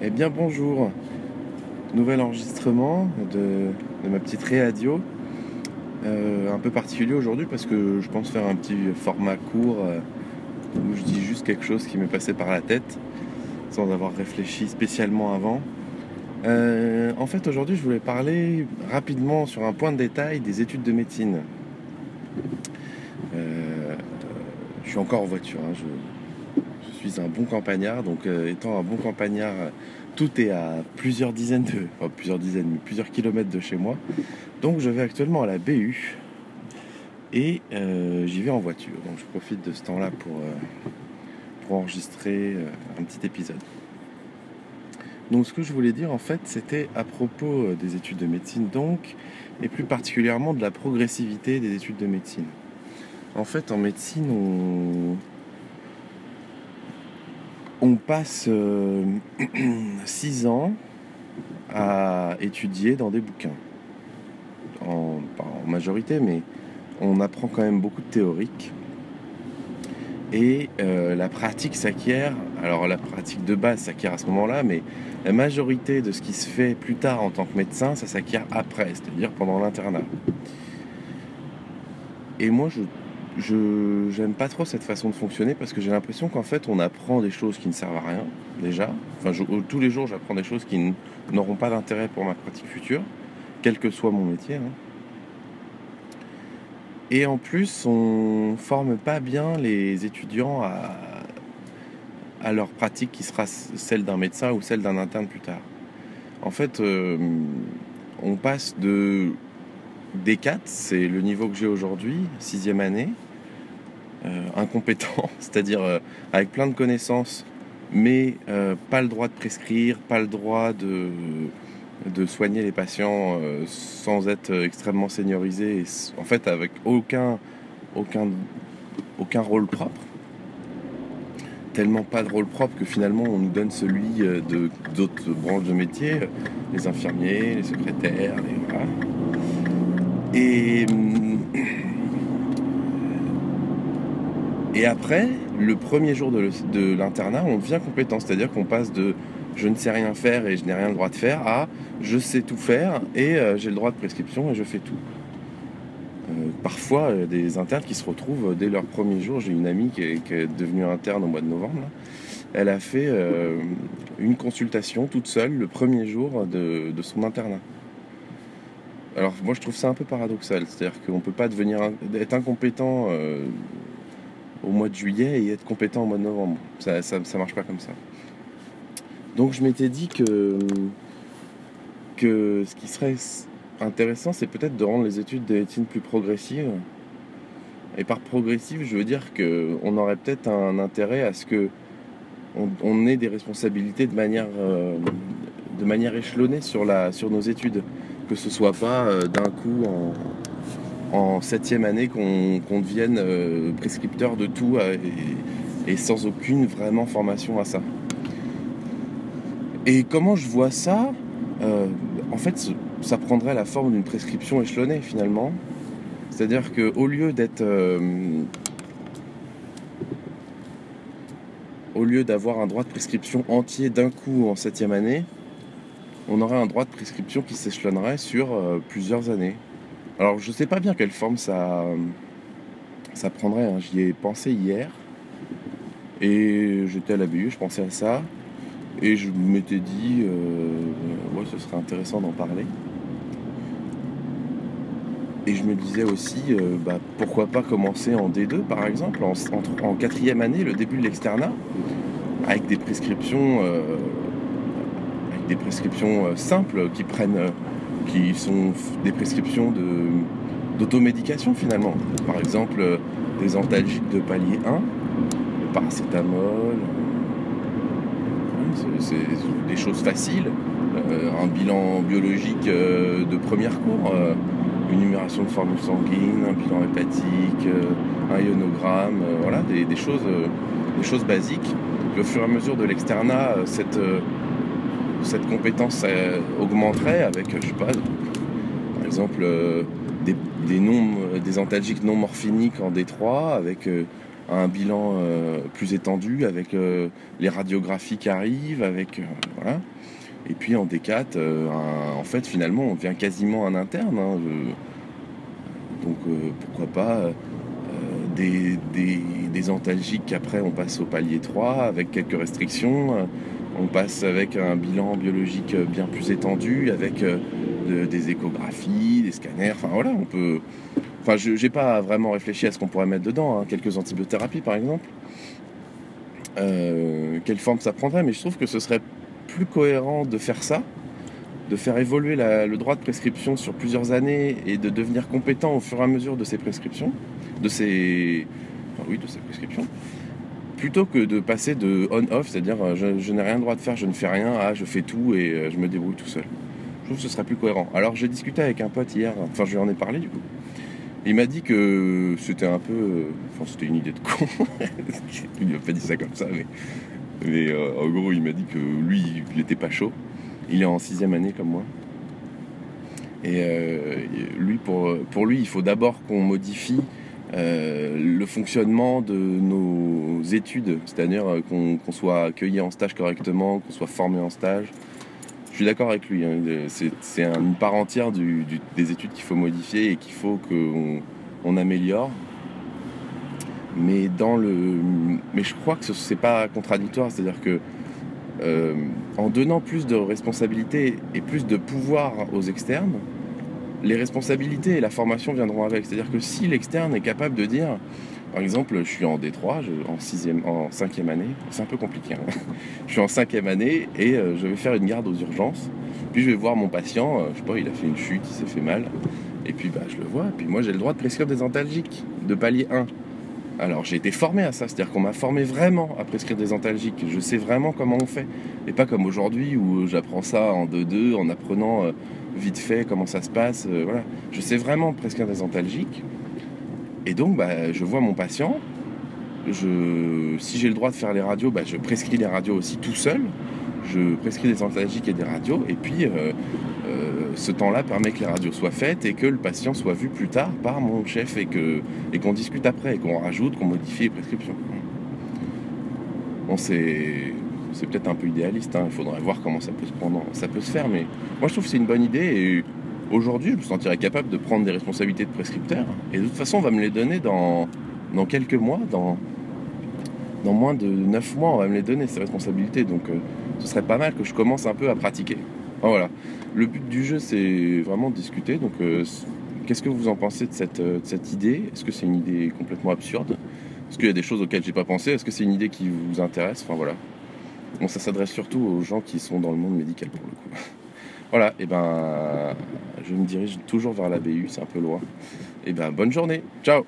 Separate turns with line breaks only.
Eh bien bonjour, nouvel enregistrement de, ma petite réadio, euh, un peu particulier aujourd'hui parce que je pense faire un petit format court euh, où je dis juste quelque chose qui m'est passé par la tête sans avoir réfléchi spécialement avant. Euh, en fait aujourd'hui je voulais parler rapidement sur un point de détail des études de médecine. je suis encore en voiture, hein, je suis un bon campagnard, donc euh, étant un bon campagnard, tout est à plusieurs dizaines de, enfin, plusieurs dizaines, mais plusieurs kilomètres de chez moi. Donc je vais actuellement à la BU et euh, j'y vais en voiture. Donc je profite de ce temps-là pour, euh, pour enregistrer un petit épisode. Donc ce que je voulais dire en fait, c'était à propos des études de médecine, donc, et plus particulièrement de la progressivité des études de médecine. En fait, en médecine, on, on passe 6 euh, ans à étudier dans des bouquins. En, majorité, mais on apprend quand même beaucoup de théorique. Et euh, la pratique s'acquiert, alors la pratique de base s'acquiert à ce moment-là, mais la majorité de ce qui se fait plus tard en tant que médecin, ça s'acquiert après, c'est-à-dire pendant l'internat. Et moi, je je j'aime pas trop cette façon de fonctionner parce que j'ai l'impression qu'en fait on apprend des choses qui ne servent à rien déjà. Enfin, tous les jours j'apprends des choses qui n'auront pas d'intérêt pour ma pratique future, quel que soit mon métier. Hein. Et en plus, on forme pas bien les étudiants à, à leur pratique qui sera celle d'un médecin ou celle d'un interne plus tard. En fait, euh, on passe de D4, c'est le niveau que j'ai aujourd'hui, sixième année, euh, incompétent, c'est-à-dire euh, avec plein de connaissances, mais euh, pas le droit de prescrire, pas le droit de, soigner les patients sans être extrêmement seniorisé, en fait avec aucun, rôle propre. Tellement pas de rôle propre que finalement on nous donne celui de d'autres branches de métier, les infirmiers, les secrétaires, les. Et hum, Et après, le premier jour de l'internat, on devient compétent. C'est-à-dire qu'on passe de je ne sais rien faire et je n'ai rien le droit de faire à je sais tout faire et euh, j'ai le droit de prescription et je fais tout. Euh, parfois, a des internes qui se retrouvent dès leur premier jour. J'ai une amie qui est, devenue interne au mois de novembre. Elle a fait euh, une consultation toute seule le premier jour de, de, son internat. Alors moi je trouve ça un peu paradoxal, c'est-à-dire qu'on ne peut pas devenir être incompétent au mois de juillet et être compétent au mois de novembre. Ça, ça, marche pas comme ça. Donc je m'étais dit que, que ce qui serait intéressant, c'est peut-être de rendre les études de médecine plus progressives. Et par progressive, je veux dire qu'on aurait peut-être un intérêt à ce que on, ait des responsabilités de manière, euh, de manière échelonnée sur, la, sur nos études. Que ce soit pas euh, d'un coup en, en septième année qu'on devienne euh, prescripteur de tout euh, et, sans aucune vraiment formation à ça. Et comment je vois ça euh, En fait, ça prendrait la forme d'une prescription échelonnée finalement. C'est-à-dire qu'au lieu d'être... au lieu d'avoir un droit de prescription entier d'un coup en septième année, on aurait un droit de prescription qui s'échelonnerait sur plusieurs années. Alors je sais pas bien quelle forme ça, prendrait, hein. j'y ai pensé hier. Et j'étais à la BU, je pensais à ça. Et je m'étais dit, euh, ce serait intéressant d'en parler. Et je me disais aussi, euh, bah, pourquoi pas commencer en D2 par exemple, en, quatrième année, le début de l'externat, avec des prescriptions, euh, avec des prescriptions simples qui prennent qui sont des prescriptions d'automédication finalement. Par exemple, euh, des antalgiques de palier 1, le paracétamol, c'est des choses faciles, euh, un bilan biologique euh, de première cours, une numération de formules sanguines, un bilan hépatique, un ionogramme, voilà, des, choses, des choses basiques. au fur et à mesure de l'externat, cette cette compétence augmenterait avec, je sais pas, par exemple, euh, des, des, non, des antalgiques non morphiniques en D3, avec euh, un bilan euh, plus étendu avec euh, les radiographies qui arrivent, avec voilà. Et puis en D4, en fait, finalement, on devient quasiment un interne. Hein, donc pourquoi pas des, des, des, antalgiques après on passe au palier 3 avec quelques restrictions. On passe avec un bilan biologique bien plus étendu, avec des échographies, des scanners. Enfin voilà, on peut. Enfin, je n'ai pas vraiment réfléchi à ce qu'on pourrait mettre dedans. Hein. Quelques antibiothérapies par exemple. Euh, quelle forme ça prendrait, mais je trouve que ce serait plus cohérent de faire ça, de faire évoluer le droit de prescription sur plusieurs années et de devenir compétent au fur et à mesure de ces prescriptions, de ces, enfin, oui, de ces prescriptions, plutôt que de passer de on-off, c'est-à-dire je, je n'ai rien le droit de faire, je ne fais rien, à je fais tout et euh, je me débrouille tout seul. Je trouve que ce serait plus cohérent. Alors j'ai discuté avec un pote hier, enfin je lui en ai parlé du coup. Il m'a dit que c'était un peu. Euh, enfin, c'était une idée de con. il m'a pas dit ça comme ça, mais. Mais euh, en gros, il m'a dit que lui, il n'était pas chaud. Il est en sixième année comme moi. Et euh, lui, pour lui, il faut d'abord qu'on modifie le fonctionnement de nos études, c'est-à-dire qu'on soit accueilli en stage correctement, qu'on soit formé en stage, suis d'accord avec lui. Hein. C'est une part entière des études qu'il faut modifier et qu'il faut qu'on on améliore. Mais dans le, mais je crois que ce n'est pas contradictoire. C'est-à-dire que euh, en donnant plus de responsabilités et plus de pouvoir aux externes, les responsabilités et la formation viendront avec. C'est-à-dire que si l'externe est capable de dire par exemple, je suis en D3, en, sixième, en cinquième année. C'est un peu compliqué. Hein. je suis en cinquième année et euh, je vais faire une garde aux urgences. Puis je vais voir mon patient. Euh, je sais pas, il a fait une chute, il s'est fait mal. Et puis bah, je le vois. Et puis moi, j'ai le droit de prescrire des antalgiques de palier 1. Alors j'ai été formé à ça, c'est-à-dire qu'on m'a formé vraiment à prescrire des antalgiques. Je sais vraiment comment on fait. Et pas comme aujourd'hui où j'apprends ça en 2-2 en apprenant euh, vite fait comment ça se passe. voilà. Je sais vraiment prescrire des antalgiques. Et donc, bah, je vois mon patient. si j'ai le droit de faire les radios, bah, je prescris les radios aussi tout seul. Je prescris des antalgiques et des radios. Et puis, euh, euh, ce temps-là permet que les radios soient faites et que le patient soit vu plus tard par mon chef et qu'on discute après et qu'on rajoute, qu'on modifie les prescriptions. Bon, c'est peut-être un peu idéaliste. Hein. Il faudrait voir comment ça peut se prendre, ça peut se faire. Mais moi, je trouve que c'est une bonne idée. Et Aujourd'hui, je me sentirais capable de prendre des responsabilités de prescripteur. Et de toute façon, on va me les donner dans, dans quelques mois, dans, dans moins de 9 mois, on va me les donner, ces responsabilités. Donc euh, ce serait pas mal que je commence un peu à pratiquer. Voilà. Le but du jeu, c'est vraiment de discuter. Donc euh, qu'est-ce que vous en pensez de cette, euh, idée? Est-ce que c'est une idée complètement absurde? Est-ce qu'il y a des choses auxquelles j'ai pas pensé? Est-ce que c'est une idée qui vous intéresse? Enfin voilà. Bon, ça s'adresse surtout aux gens qui sont dans le monde médical pour le coup. Voilà, et ben je me dirige toujours vers la BU, c'est un peu loin. Et ben bonne journée, ciao